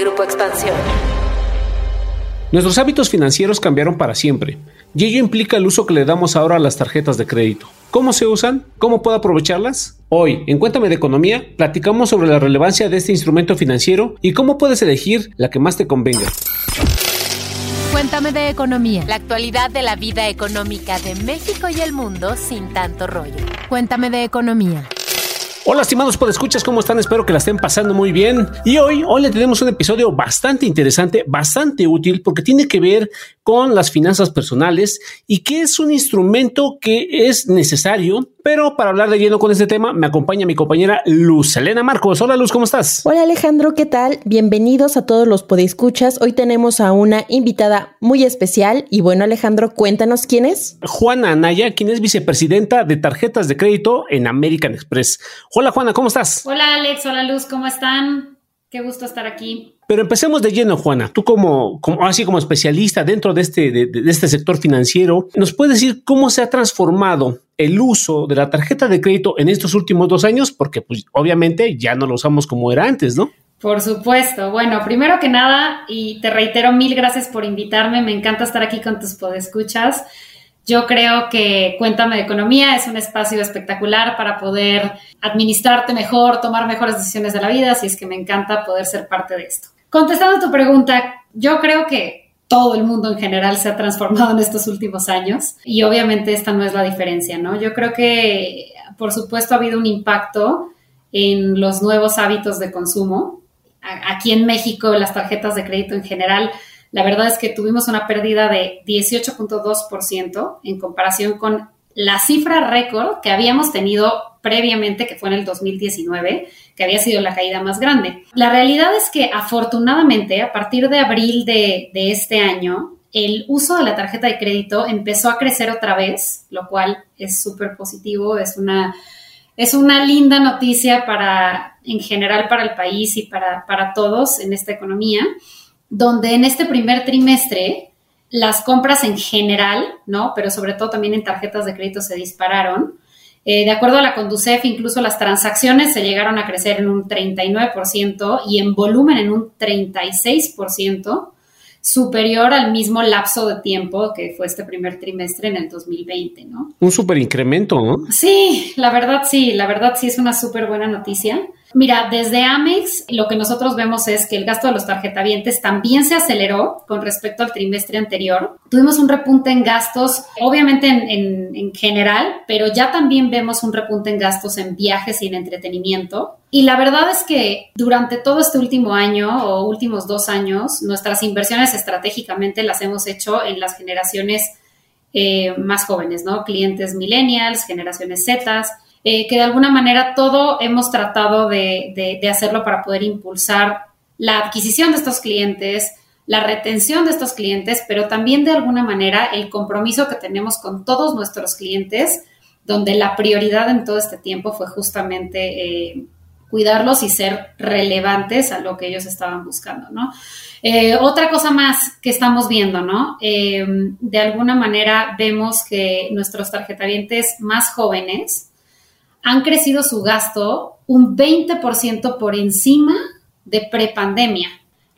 Grupo Expansión. Nuestros hábitos financieros cambiaron para siempre, y ello implica el uso que le damos ahora a las tarjetas de crédito. ¿Cómo se usan? ¿Cómo puedo aprovecharlas? Hoy, en Cuéntame de Economía, platicamos sobre la relevancia de este instrumento financiero y cómo puedes elegir la que más te convenga. Cuéntame de Economía, la actualidad de la vida económica de México y el mundo sin tanto rollo. Cuéntame de Economía. Hola estimados podescuchas, ¿cómo están? Espero que la estén pasando muy bien. Y hoy, hoy le tenemos un episodio bastante interesante, bastante útil, porque tiene que ver con las finanzas personales y que es un instrumento que es necesario pero para hablar de lleno con este tema, me acompaña mi compañera Luz Elena Marcos. Hola Luz, ¿cómo estás? Hola Alejandro, ¿qué tal? Bienvenidos a todos los podescuchas. Hoy tenemos a una invitada muy especial. Y bueno, Alejandro, cuéntanos quién es. Juana Anaya, quien es vicepresidenta de tarjetas de crédito en American Express. Hola Juana, ¿cómo estás? Hola Alex, hola Luz, ¿cómo están? Qué gusto estar aquí. Pero empecemos de lleno, Juana. Tú como, como así como especialista dentro de este, de, este sector financiero, ¿nos puedes decir cómo se ha transformado el uso de la tarjeta de crédito en estos últimos dos años? Porque pues obviamente ya no lo usamos como era antes, ¿no? Por supuesto. Bueno, primero que nada, y te reitero mil gracias por invitarme. Me encanta estar aquí con tus podescuchas. Yo creo que Cuéntame de Economía es un espacio espectacular para poder administrarte mejor, tomar mejores decisiones de la vida, así es que me encanta poder ser parte de esto. Contestando tu pregunta, yo creo que todo el mundo en general se ha transformado en estos últimos años y obviamente esta no es la diferencia, ¿no? Yo creo que, por supuesto, ha habido un impacto en los nuevos hábitos de consumo. Aquí en México, las tarjetas de crédito en general la verdad es que tuvimos una pérdida de 18.2% en comparación con la cifra récord que habíamos tenido previamente, que fue en el 2019, que había sido la caída más grande. La realidad es que afortunadamente, a partir de abril de, este año, el uso de la tarjeta de crédito empezó a crecer otra vez, lo cual es súper positivo, es una, es una linda noticia para, en general, para el país y para, para todos en esta economía donde en este primer trimestre las compras en general, ¿no? Pero sobre todo también en tarjetas de crédito se dispararon. Eh, de acuerdo a la Conducef, incluso las transacciones se llegaron a crecer en un 39% y en volumen en un 36% superior al mismo lapso de tiempo que fue este primer trimestre en el 2020, ¿no? Un súper incremento, ¿no? Sí, la verdad sí, la verdad sí es una súper buena noticia. Mira, desde Amex lo que nosotros vemos es que el gasto de los tarjetavientes también se aceleró con respecto al trimestre anterior. Tuvimos un repunte en gastos, obviamente en, en, general, pero ya también vemos un repunte en gastos en viajes y en entretenimiento. Y la verdad es que durante todo este último año o últimos dos años, nuestras inversiones estratégicamente las hemos hecho en las generaciones eh, más jóvenes, ¿no? Clientes millennials, generaciones Z eh, que de alguna manera todo hemos tratado de, hacerlo para poder impulsar la adquisición de estos clientes, la retención de estos clientes, pero también de alguna manera el compromiso que tenemos con todos nuestros clientes, donde la prioridad en todo este tiempo fue justamente eh, cuidarlos y ser relevantes a lo que ellos estaban buscando, ¿no? Eh, otra cosa más que estamos viendo, ¿no? de alguna manera vemos que nuestros tarjetavientes más jóvenes, han crecido su gasto un 20% por encima de prepandemia,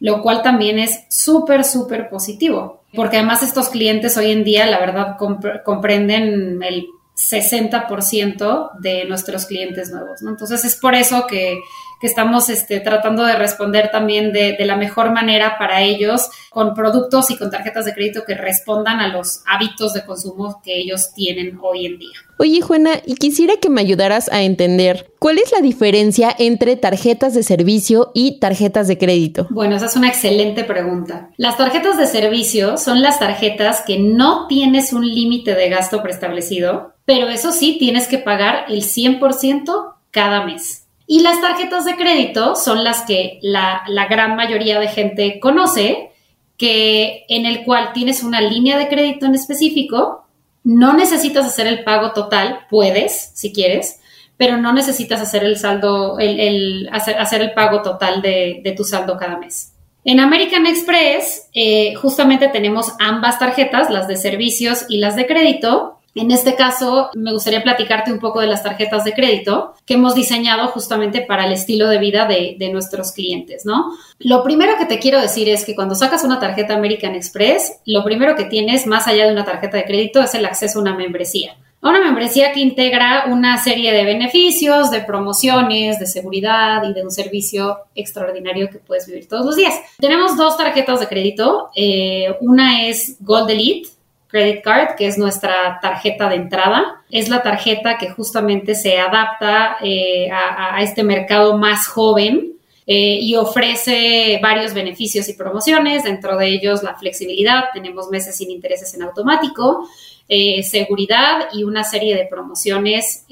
lo cual también es súper, súper positivo, porque además estos clientes hoy en día, la verdad, comprenden el 60% de nuestros clientes nuevos. Entonces es por eso que que estamos este, tratando de responder también de, la mejor manera para ellos con productos y con tarjetas de crédito que respondan a los hábitos de consumo que ellos tienen hoy en día. Oye, Juana, y quisiera que me ayudaras a entender cuál es la diferencia entre tarjetas de servicio y tarjetas de crédito. Bueno, esa es una excelente pregunta. Las tarjetas de servicio son las tarjetas que no tienes un límite de gasto preestablecido, pero eso sí, tienes que pagar el 100% cada mes. Y las tarjetas de crédito son las que la, gran mayoría de gente conoce, que en el cual tienes una línea de crédito en específico, no necesitas hacer el pago total, puedes si quieres, pero no necesitas hacer el saldo, el, hacer, el pago total de, tu saldo cada mes. En American Express, eh, justamente tenemos ambas tarjetas, las de servicios y las de crédito, En este caso, me gustaría platicarte un poco de las tarjetas de crédito que hemos diseñado justamente para el estilo de vida de, nuestros clientes, ¿no? Lo primero que te quiero decir es que cuando sacas una tarjeta American Express, lo primero que tienes más allá de una tarjeta de crédito es el acceso a una membresía. Una membresía que integra una serie de beneficios, de promociones, de seguridad y de un servicio extraordinario que puedes vivir todos los días. Tenemos dos tarjetas de crédito. Eh, una es Gold Elite, Credit Card, que es nuestra tarjeta de entrada. Es la tarjeta que justamente se adapta eh, a, este mercado más joven eh, y ofrece varios beneficios y promociones, dentro de ellos la flexibilidad, tenemos meses sin intereses en automático, eh, seguridad y una serie de promociones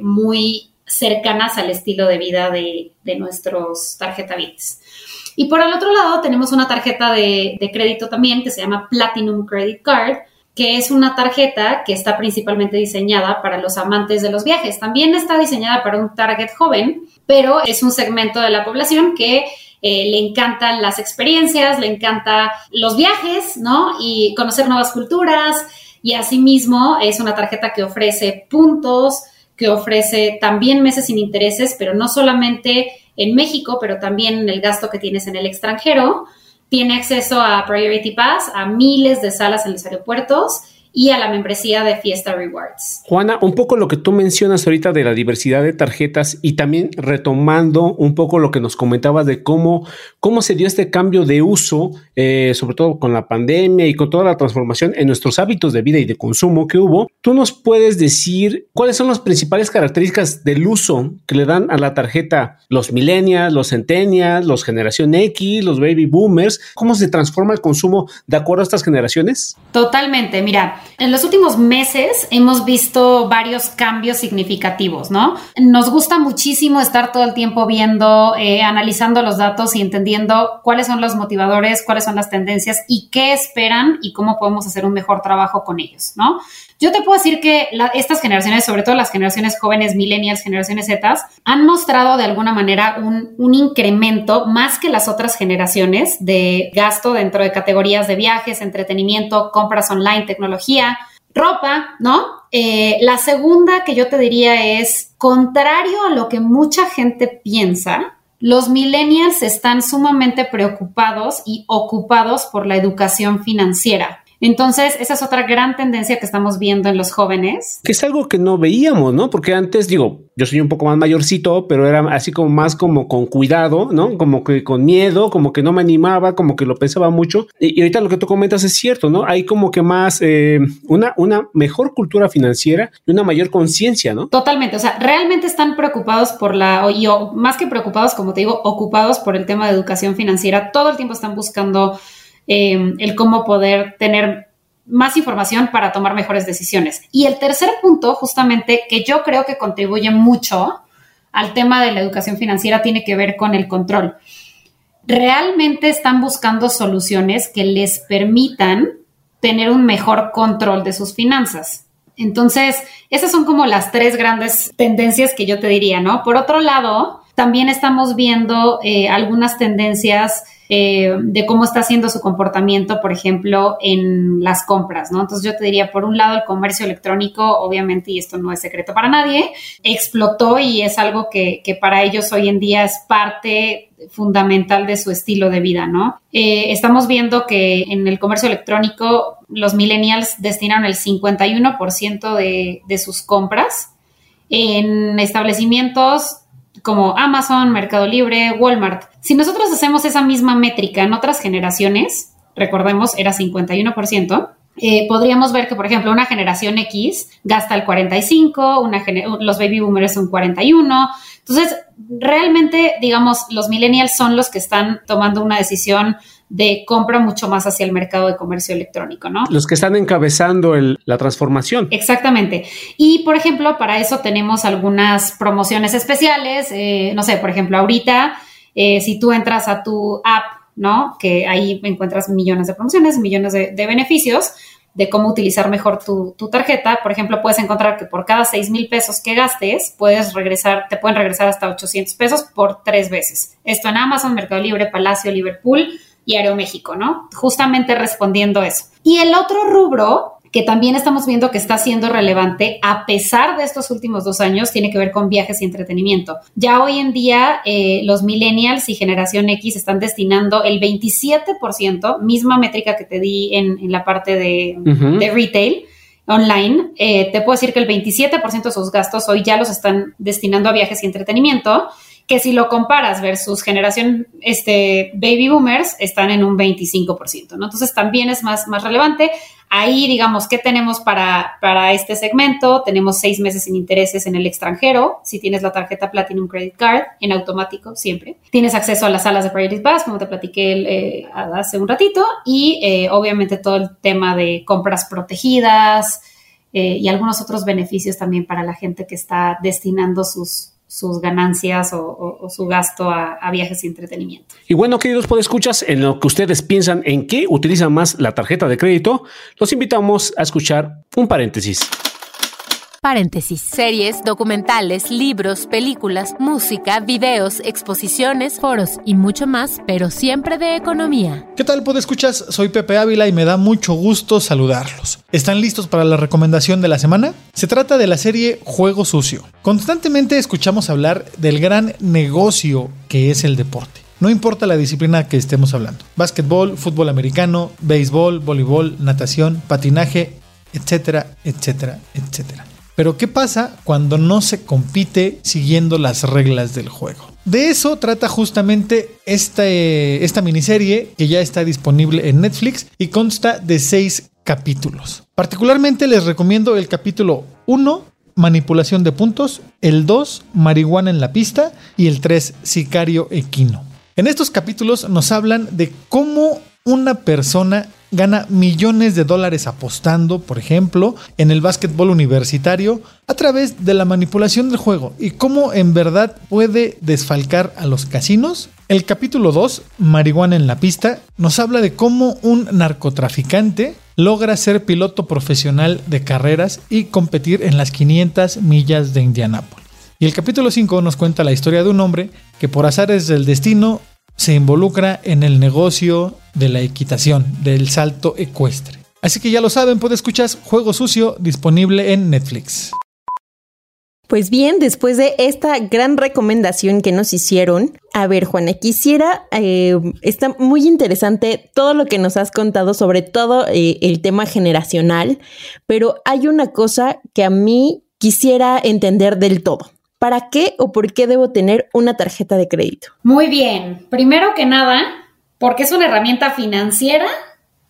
muy cercanas al estilo de vida de, nuestros tarjetavientes. Y por el otro lado tenemos una tarjeta de, de crédito también que se llama Platinum Credit Card, que es una tarjeta que está principalmente diseñada para los amantes de los viajes. También está diseñada para un target joven, pero es un segmento de la población que eh, le encantan las experiencias, le encanta los viajes, ¿no? Y conocer nuevas culturas. Y asimismo es una tarjeta que ofrece puntos, que ofrece también meses sin intereses, pero no solamente en México, pero también en el gasto que tienes en el extranjero tiene acceso a Priority Pass, a miles de salas en los aeropuertos y a la membresía de Fiesta Rewards. Juana, un poco lo que tú mencionas ahorita de la diversidad de tarjetas y también retomando un poco lo que nos comentabas de cómo, cómo se dio este cambio de uso, eh, sobre todo con la pandemia y con toda la transformación en nuestros hábitos de vida y de consumo que hubo, tú nos puedes decir cuáles son las principales características del uso que le dan a la tarjeta los millennials, los centennials, los generación X, los baby boomers, cómo se transforma el consumo de acuerdo a estas generaciones? Totalmente, mira, en los últimos meses hemos visto varios cambios significativos, ¿no? Nos gusta muchísimo estar todo el tiempo viendo, eh, analizando los datos y entendiendo cuáles son los motivadores, cuáles son las tendencias y qué esperan y cómo podemos hacer un mejor trabajo con ellos, ¿no? Yo te puedo decir que estas generaciones, sobre todo las generaciones jóvenes, millennials, generaciones Z, han mostrado de alguna manera un, un, incremento más que las otras generaciones de gasto dentro de categorías de viajes, entretenimiento, compras online, tecnología, ropa, ¿no? Eh, la segunda que yo te diría es, contrario a lo que mucha gente piensa, los millennials están sumamente preocupados y ocupados por la educación financiera. Entonces, esa es otra gran tendencia que estamos viendo en los jóvenes. Que es algo que no veíamos, ¿no? Porque antes, digo, yo soy un poco más mayorcito, pero era así como más como con cuidado, ¿no? Como que con miedo, como que no me animaba, como que lo pensaba mucho. Y, ahorita lo que tú comentas es cierto, ¿no? Hay como que más, eh, una, una mejor cultura financiera y una mayor conciencia, ¿no? Totalmente, o sea, realmente están preocupados por la, o, más que preocupados, como te digo, ocupados por el tema de educación financiera. Todo el tiempo están buscando Em, el cómo poder tener más información para tomar mejores decisiones. Y el tercer punto, justamente, que yo creo que contribuye mucho al tema de la educación financiera, tiene que ver con el control. Realmente están buscando soluciones que les permitan tener un mejor control de sus finanzas. Entonces, esas son como las tres grandes tendencias que yo te diría, ¿no? Por otro lado, también estamos viendo eh, algunas tendencias eh, de cómo está haciendo su comportamiento, por ejemplo, en las compras, ¿no? Entonces yo te diría, por un lado, el comercio electrónico, obviamente, y esto no es secreto para nadie, explotó y es algo que, para ellos hoy en día es parte fundamental de su estilo de vida, ¿no? Eh, estamos viendo que en el comercio electrónico los millennials destinaron el 51% de, de sus compras en establecimientos como Amazon, Mercado Libre, Walmart. Si nosotros hacemos esa misma métrica en otras generaciones, recordemos, era 51%, eh, podríamos ver que, por ejemplo, una generación X gasta el 45, una los baby boomers un 41. Entonces, realmente, digamos, los millennials son los que están tomando una decisión de compra mucho más hacia el mercado de comercio electrónico, ¿no? Los que están encabezando la transformación. Exactamente. Y, por ejemplo, para eso tenemos algunas promociones especiales. Eh, no sé, por ejemplo, ahorita, eh, si tú entras a tu app, ¿no? Que ahí encuentras millones de promociones, millones de, beneficios de cómo utilizar mejor tu, tu, tarjeta. Por ejemplo, puedes encontrar que por cada 6 mil pesos que gastes, puedes regresar, te pueden regresar hasta 800 pesos por tres veces. Esto en Amazon, Mercado Libre, Palacio, Liverpool y Aeroméxico, ¿no? Justamente respondiendo eso. Y el otro rubro que también estamos viendo que está siendo relevante a pesar de estos últimos dos años, tiene que ver con viajes y entretenimiento. Ya hoy en día eh, los millennials y generación X están destinando el 27%, misma métrica que te di en, la parte de, de retail online, eh, te puedo decir que el 27% de sus gastos hoy ya los están destinando a viajes y entretenimiento que si lo comparas versus generación este, baby boomers, están en un 25%, ¿no? Entonces también es más, más relevante. Ahí, digamos, ¿qué tenemos para, para este segmento? Tenemos seis meses sin intereses en el extranjero, si tienes la tarjeta Platinum Credit Card, en automático siempre. Tienes acceso a las salas de Priority Pass, como te platiqué eh, hace un ratito, y eh, obviamente todo el tema de compras protegidas, eh, y algunos otros beneficios también para la gente que está destinando sus, sus ganancias o, su gasto a, viajes y entretenimiento. Y bueno, queridos escuchas en lo que ustedes piensan en qué utilizan más la tarjeta de crédito, los invitamos a escuchar un paréntesis. Paréntesis. Series, documentales, libros, películas, música, videos, exposiciones, foros y mucho más, pero siempre de economía. ¿Qué tal, escuchas? Soy Pepe Ávila y me da mucho gusto saludarlos. ¿Están listos para la recomendación de la semana? Se trata de la serie Juego Sucio. Constantemente escuchamos hablar del gran negocio que es el deporte. No importa la disciplina que estemos hablando. Básquetbol, fútbol americano, béisbol, voleibol, natación, patinaje, etcétera, etcétera, etcétera. Pero ¿qué pasa cuando no se compite siguiendo las reglas del juego? De eso trata justamente esta, esta miniserie que ya está disponible en Netflix y consta de seis capítulos. Particularmente les recomiendo el capítulo 1, manipulación de puntos, el 2, marihuana en la pista y el 3, sicario equino. En estos capítulos nos hablan de cómo una persona gana millones de dólares apostando, por ejemplo, en el básquetbol universitario a través de la manipulación del juego y cómo en verdad puede desfalcar a los casinos. El capítulo 2, Marihuana en la pista, nos habla de cómo un narcotraficante logra ser piloto profesional de carreras y competir en las 500 millas de Indianápolis. Y el capítulo 5 nos cuenta la historia de un hombre que por azares del destino se involucra en el negocio de la equitación, del salto ecuestre. Así que ya lo saben, puede escuchar Juego Sucio disponible en Netflix. Pues bien, después de esta gran recomendación que nos hicieron, a ver, Juana, quisiera, eh, está muy interesante todo lo que nos has contado sobre todo eh, el tema generacional, pero hay una cosa que a mí quisiera entender del todo. ¿Para qué o por qué debo tener una tarjeta de crédito? Muy bien. Primero que nada, porque es una herramienta financiera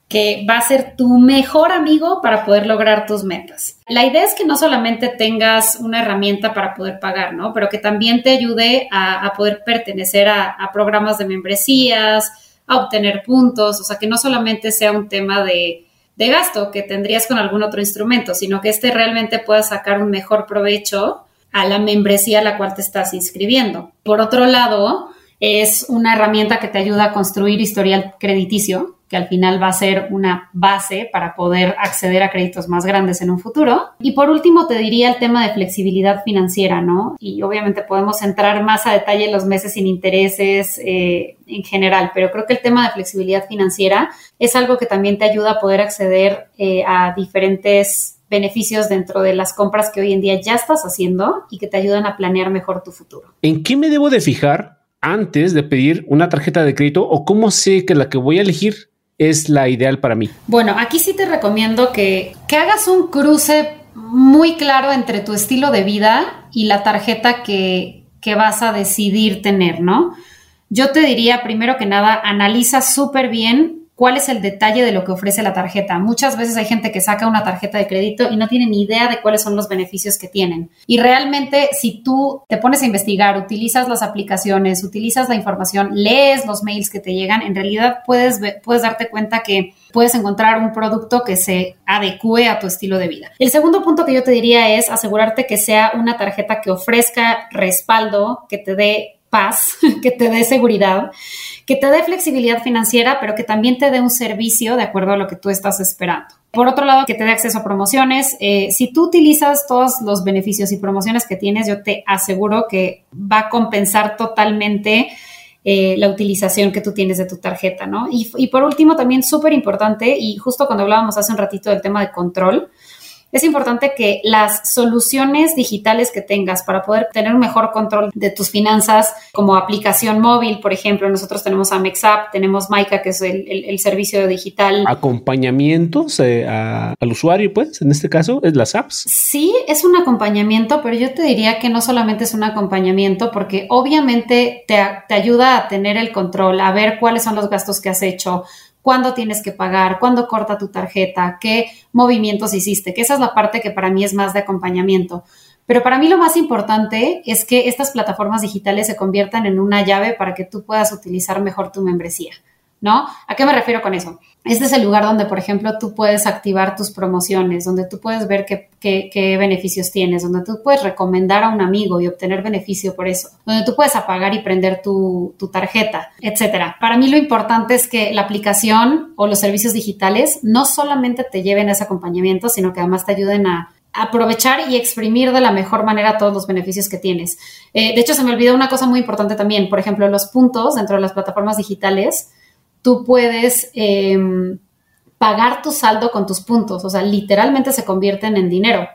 que va a ser tu mejor amigo para poder lograr tus metas. La idea es que no solamente tengas una herramienta para poder pagar, ¿no? Pero que también te ayude a, poder pertenecer a, programas de membresías, a obtener puntos, o sea, que no solamente sea un tema de, de gasto que tendrías con algún otro instrumento, sino que este realmente pueda sacar un mejor provecho a la membresía a la cual te estás inscribiendo. Por otro lado, es una herramienta que te ayuda a construir historial crediticio, que al final va a ser una base para poder acceder a créditos más grandes en un futuro. Y por último, te diría el tema de flexibilidad financiera, ¿no? Y obviamente podemos entrar más a detalle en los meses sin intereses eh, en general, pero creo que el tema de flexibilidad financiera es algo que también te ayuda a poder acceder eh, a diferentes beneficios dentro de las compras que hoy en día ya estás haciendo y que te ayudan a planear mejor tu futuro. ¿En qué me debo de fijar antes de pedir una tarjeta de crédito o cómo sé que la que voy a elegir es la ideal para mí? Bueno, aquí sí te recomiendo que, que hagas un cruce muy claro entre tu estilo de vida y la tarjeta que, que vas a decidir tener, ¿no? Yo te diría, primero que nada, analiza súper bien cuál es el detalle de lo que ofrece la tarjeta. Muchas veces hay gente que saca una tarjeta de crédito y no tiene ni idea de cuáles son los beneficios que tienen. Y realmente si tú te pones a investigar, utilizas las aplicaciones, utilizas la información, lees los mails que te llegan, en realidad puedes, puedes darte cuenta que puedes encontrar un producto que se adecue a tu estilo de vida. El segundo punto que yo te diría es asegurarte que sea una tarjeta que ofrezca respaldo, que te dé paz, que te dé seguridad que te dé flexibilidad financiera, pero que también te dé un servicio de acuerdo a lo que tú estás esperando. Por otro lado, que te dé acceso a promociones. Eh, si tú utilizas todos los beneficios y promociones que tienes, yo te aseguro que va a compensar totalmente eh, la utilización que tú tienes de tu tarjeta, ¿no? Y, y por último, también súper importante, y justo cuando hablábamos hace un ratito del tema de control, es importante que las soluciones digitales que tengas para poder tener un mejor control de tus finanzas, como aplicación móvil, por ejemplo, nosotros tenemos Amex App, tenemos Maika, que es el, servicio digital. Acompañamientos eh, al usuario, pues, en este caso, es las apps. Sí, es un acompañamiento, pero yo te diría que no solamente es un acompañamiento, porque obviamente te, te ayuda a tener el control, a ver cuáles son los gastos que has hecho, cuándo tienes que pagar, cuándo corta tu tarjeta, qué movimientos hiciste, que esa es la parte que para mí es más de acompañamiento. Pero para mí lo más importante es que estas plataformas digitales se conviertan en una llave para que tú puedas utilizar mejor tu membresía. ¿No? ¿A qué me refiero con eso? Este es el lugar donde, por ejemplo, tú puedes activar tus promociones, donde tú puedes ver qué, beneficios tienes, donde tú puedes recomendar a un amigo y obtener beneficio por eso, donde tú puedes apagar y prender tu, tarjeta, etcétera. Para mí lo importante es que la aplicación o los servicios digitales no solamente te lleven a ese acompañamiento, sino que además te ayuden a aprovechar y exprimir de la mejor manera todos los beneficios que tienes. Eh, de hecho, se me olvidó una cosa muy importante también, por ejemplo, los puntos dentro de las plataformas digitales tú puedes em, pagar tu saldo con tus puntos, o sea, literalmente se convierten en dinero.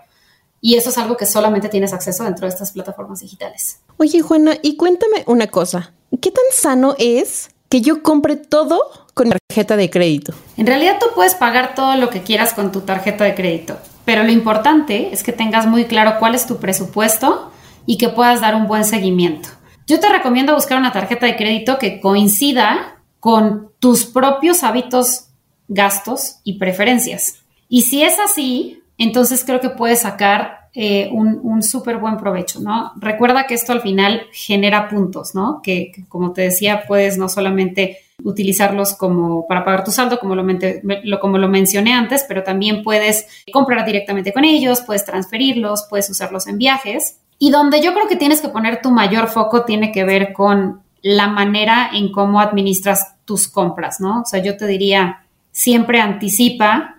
Y eso es algo que solamente tienes acceso dentro de estas plataformas digitales. Oye, Juana, y cuéntame una cosa. ¿Qué tan sano es que yo compre todo con tarjeta de crédito? En realidad tú puedes pagar todo lo que quieras con tu tarjeta de crédito, pero lo importante es que tengas muy claro cuál es tu presupuesto y que puedas dar un buen seguimiento. Yo te recomiendo buscar una tarjeta de crédito que coincida con tus propios hábitos, gastos y preferencias. Y si es así, entonces creo que puedes sacar eh, un, súper buen provecho, ¿no? Recuerda que esto al final genera puntos, ¿no? Que, como te decía, puedes no solamente utilizarlos como para pagar tu saldo, como lo, como lo mencioné antes, pero también puedes comprar directamente con ellos, puedes transferirlos, puedes usarlos en viajes. Y donde yo creo que tienes que poner tu mayor foco tiene que ver con la manera en cómo administras tus compras, ¿no? O sea, yo te diría, siempre anticipa,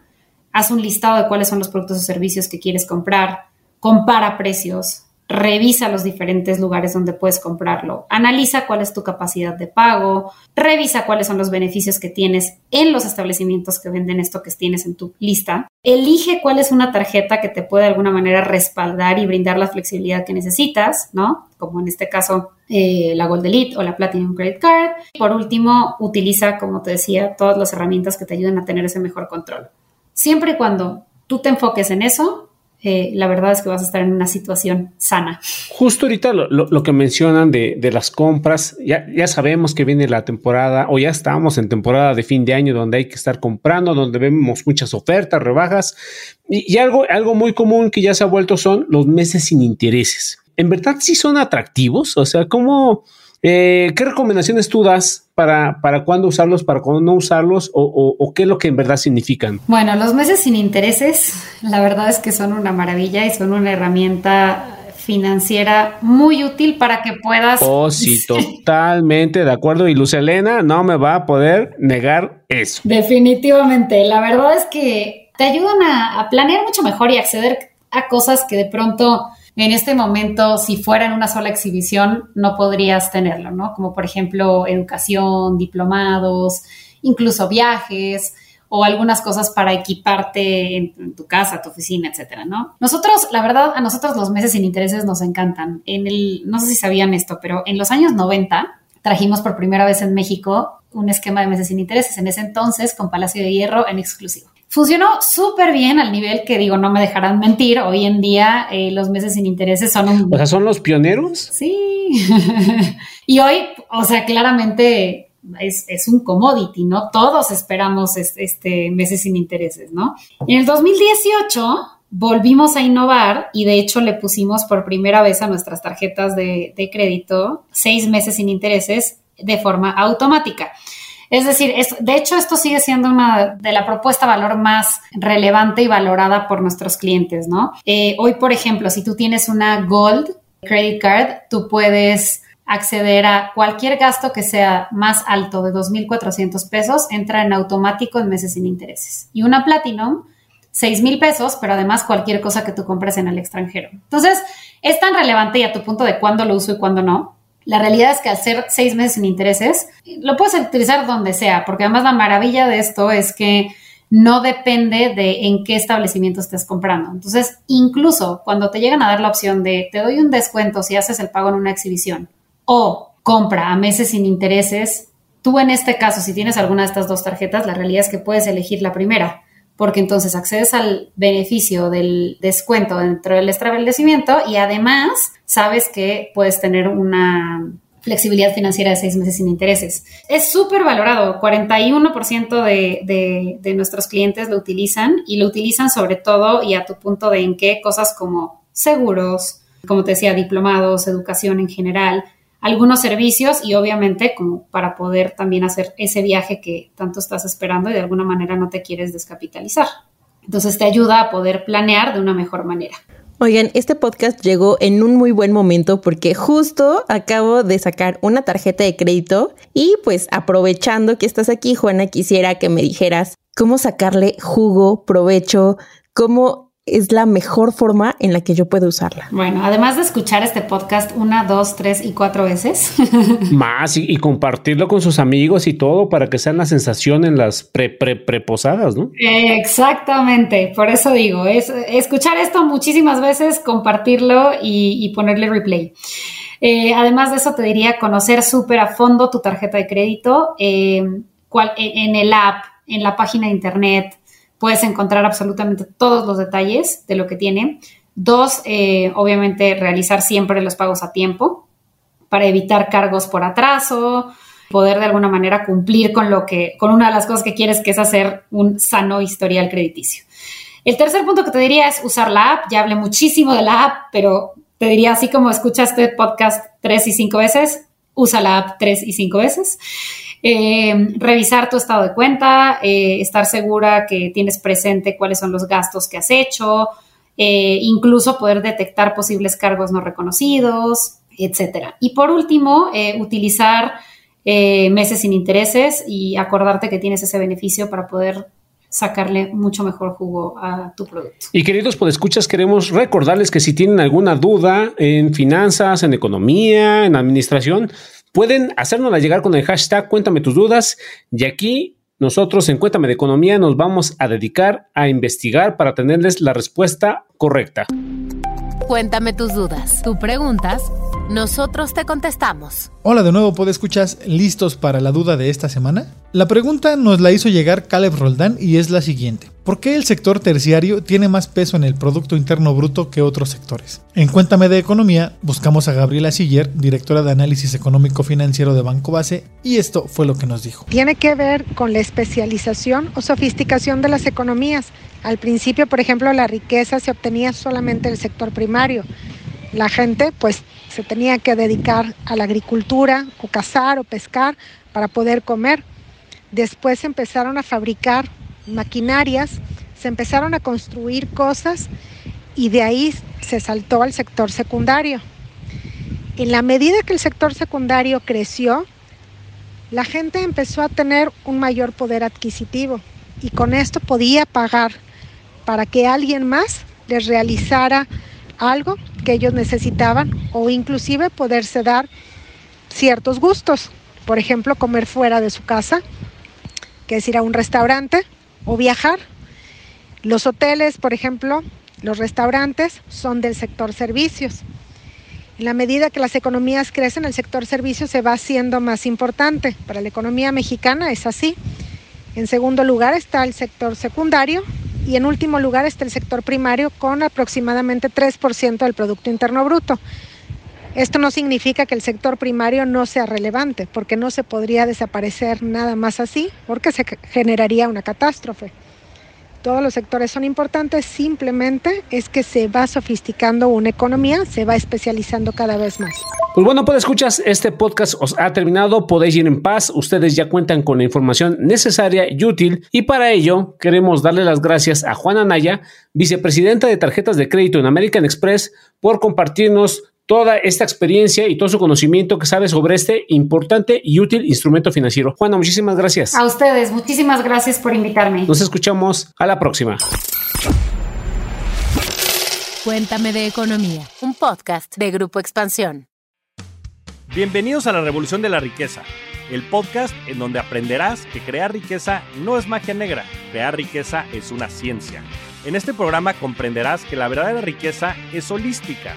haz un listado de cuáles son los productos o servicios que quieres comprar, compara precios, revisa los diferentes lugares donde puedes comprarlo, analiza cuál es tu capacidad de pago, revisa cuáles son los beneficios que tienes en los establecimientos que venden esto que tienes en tu lista, elige cuál es una tarjeta que te puede de alguna manera respaldar y brindar la flexibilidad que necesitas, ¿no? Como en este caso eh, la Gold Elite o la Platinum Credit Card. Por último, utiliza, como te decía, todas las herramientas que te ayuden a tener ese mejor control. Siempre y cuando tú te enfoques en eso, eh, la verdad es que vas a estar en una situación sana. Justo ahorita lo, que mencionan de, las compras, ya, ya, sabemos que viene la temporada o ya estamos en temporada de fin de año donde hay que estar comprando, donde vemos muchas ofertas, rebajas y, algo, algo muy común que ya se ha vuelto son los meses sin intereses. ¿En verdad sí son atractivos? O sea, ¿cómo... Eh, ¿Qué recomendaciones tú das para, para cuándo usarlos, para cuándo no usarlos o, qué es lo que en verdad significan? Bueno, los meses sin intereses, la verdad es que son una maravilla y son una herramienta financiera muy útil para que puedas. Oh, sí, totalmente de acuerdo. Y Luz Elena no me va a poder negar eso. Definitivamente. La verdad es que te ayudan a planear mucho mejor y acceder a cosas que de pronto en este momento, si fuera en una sola exhibición, no podrías tenerlo, ¿no? Como por ejemplo educación, diplomados, incluso viajes o algunas cosas para equiparte en, tu casa, tu oficina, etcétera, ¿no? Nosotros, la verdad, a nosotros los meses sin intereses nos encantan. En el, no sé si sabían esto, pero en los años 90 trajimos por primera vez en México un esquema de meses sin intereses, en ese entonces con Palacio de Hierro en exclusivo. Funcionó súper bien al nivel que digo, no me dejarán mentir, hoy en día eh, los meses sin intereses son un... O sea, son los pioneros. Sí. y hoy, o sea, claramente es, es, un commodity, ¿no? Todos esperamos este, meses sin intereses, ¿no? En el 2018 volvimos a innovar y de hecho le pusimos por primera vez a nuestras tarjetas de, de crédito seis meses sin intereses de forma automática. Es decir, de hecho esto sigue siendo una de la propuesta valor más relevante y valorada por nuestros clientes, ¿no? Eh, hoy, por ejemplo, si tú tienes una Gold Credit Card, tú puedes acceder a cualquier gasto que sea más alto de 2.400 pesos, entra en automático en meses sin intereses. Y una Platinum, 6.000 pesos, pero además cualquier cosa que tú compres en el extranjero. Entonces, es tan relevante y a tu punto de cuándo lo uso y cuándo no, La realidad es que al ser seis meses sin intereses, lo puedes utilizar donde sea, porque además la maravilla de esto es que no depende de en qué establecimiento estés comprando. Entonces, incluso cuando te llegan a dar la opción de te doy un descuento si haces el pago en una exhibición o compra a meses sin intereses, tú en este caso, si tienes alguna de estas dos tarjetas, la realidad es que puedes elegir la primera, porque entonces accedes al beneficio del descuento dentro del establecimiento y además sabes que puedes tener una flexibilidad financiera de seis meses sin intereses. Es súper valorado, 41% de, de, de nuestros clientes lo utilizan y lo utilizan sobre todo y a tu punto de en qué cosas como seguros, como te decía, diplomados, educación en general, algunos servicios y obviamente como para poder también hacer ese viaje que tanto estás esperando y de alguna manera no te quieres descapitalizar. Entonces te ayuda a poder planear de una mejor manera. Oigan, este podcast llegó en un muy buen momento porque justo acabo de sacar una tarjeta de crédito y pues aprovechando que estás aquí, Juana, quisiera que me dijeras cómo sacarle jugo, provecho, cómo es la mejor forma en la que yo puedo usarla. Bueno, además de escuchar este podcast una, dos, tres y cuatro veces. Más y, compartirlo con sus amigos y todo para que sea la sensación en las pre, pre, preposadas, ¿no? Exactamente, por eso digo, es escuchar esto muchísimas veces, compartirlo y, ponerle replay. Eh, además de eso, te diría conocer súper a fondo tu tarjeta de crédito, eh, cual, en el app, en la página de internet, puedes encontrar absolutamente todos los detalles de lo que tiene. Dos, eh, obviamente realizar siempre los pagos a tiempo para evitar cargos por atraso, poder de alguna manera cumplir con lo que, con una de las cosas que quieres, que es hacer un sano historial crediticio. El tercer punto que te diría es usar la app. Ya hablé muchísimo de la app, pero te diría así como escuchaste podcast tres y cinco veces, usa la app tres y cinco veces. Eh, revisar tu estado de cuenta, eh, estar segura que tienes presente cuáles son los gastos que has hecho, eh, incluso poder detectar posibles cargos no reconocidos, etcétera. Y por último, utilizar meses sin intereses y acordarte que tienes ese beneficio para poder sacarle mucho mejor jugo a tu producto. Y queridos escuchas queremos recordarles que si tienen alguna duda en finanzas, en economía, en administración, Pueden hacérnosla llegar con el hashtag Cuéntame tus dudas y aquí nosotros en Cuéntame de Economía nos vamos a dedicar a investigar para tenerles la respuesta correcta. Cuéntame tus dudas. Tú preguntas, nosotros te contestamos. Hola de nuevo, escuchas listos para la duda de esta semana? La pregunta nos la hizo llegar Caleb Roldán y es la siguiente. ¿Por qué el sector terciario tiene más peso en el Producto Interno Bruto que otros sectores? En Cuéntame de Economía buscamos a Gabriela Siller, directora de Análisis Económico Financiero de Banco Base, y esto fue lo que nos dijo. Tiene que ver con la especialización o sofisticación de las economías. Al principio, por ejemplo, la riqueza se obtenía solamente del sector primario. La gente pues se tenía que dedicar a la agricultura cazar o pescar para poder comer. Después empezaron a fabricar maquinarias, se empezaron a construir cosas y de ahí se saltó al sector secundario. En la medida que el sector secundario creció, la gente empezó a tener un mayor poder adquisitivo y con esto podía pagar para que alguien más les realizara algo que ellos necesitaban o inclusive poderse dar ciertos gustos. Por ejemplo, comer fuera de su casa, que es ir a un restaurante o viajar. Los hoteles, por ejemplo, los restaurantes son del sector servicios. En la medida que las economías crecen, el sector servicios se va haciendo más importante. Para la economía mexicana es así. En segundo lugar está el sector secundario y en último lugar está el sector primario con aproximadamente 3% del Producto Interno Bruto. Esto no significa que el sector primario no sea relevante, porque no se podría desaparecer nada más así, porque se generaría una catástrofe. Todos los sectores son importantes, simplemente es que se va sofisticando una economía, se va especializando cada vez más. Pues bueno, pues escuchas, este podcast os ha terminado, podéis ir en paz, ustedes ya cuentan con la información necesaria y útil y para ello queremos darle las gracias a Juana Naya, vicepresidenta de tarjetas de crédito en American Express, por compartirnos toda esta experiencia y todo su conocimiento que sabe sobre este importante y útil instrumento financiero. Juana, muchísimas gracias. A ustedes, muchísimas gracias por invitarme. Nos escuchamos a la próxima. Cuéntame de Economía, un podcast de Grupo Expansión. Bienvenidos a la Revolución de la Riqueza, el podcast en donde aprenderás que crear riqueza no es magia negra, crear riqueza es una ciencia. En este programa comprenderás que la verdadera riqueza es holística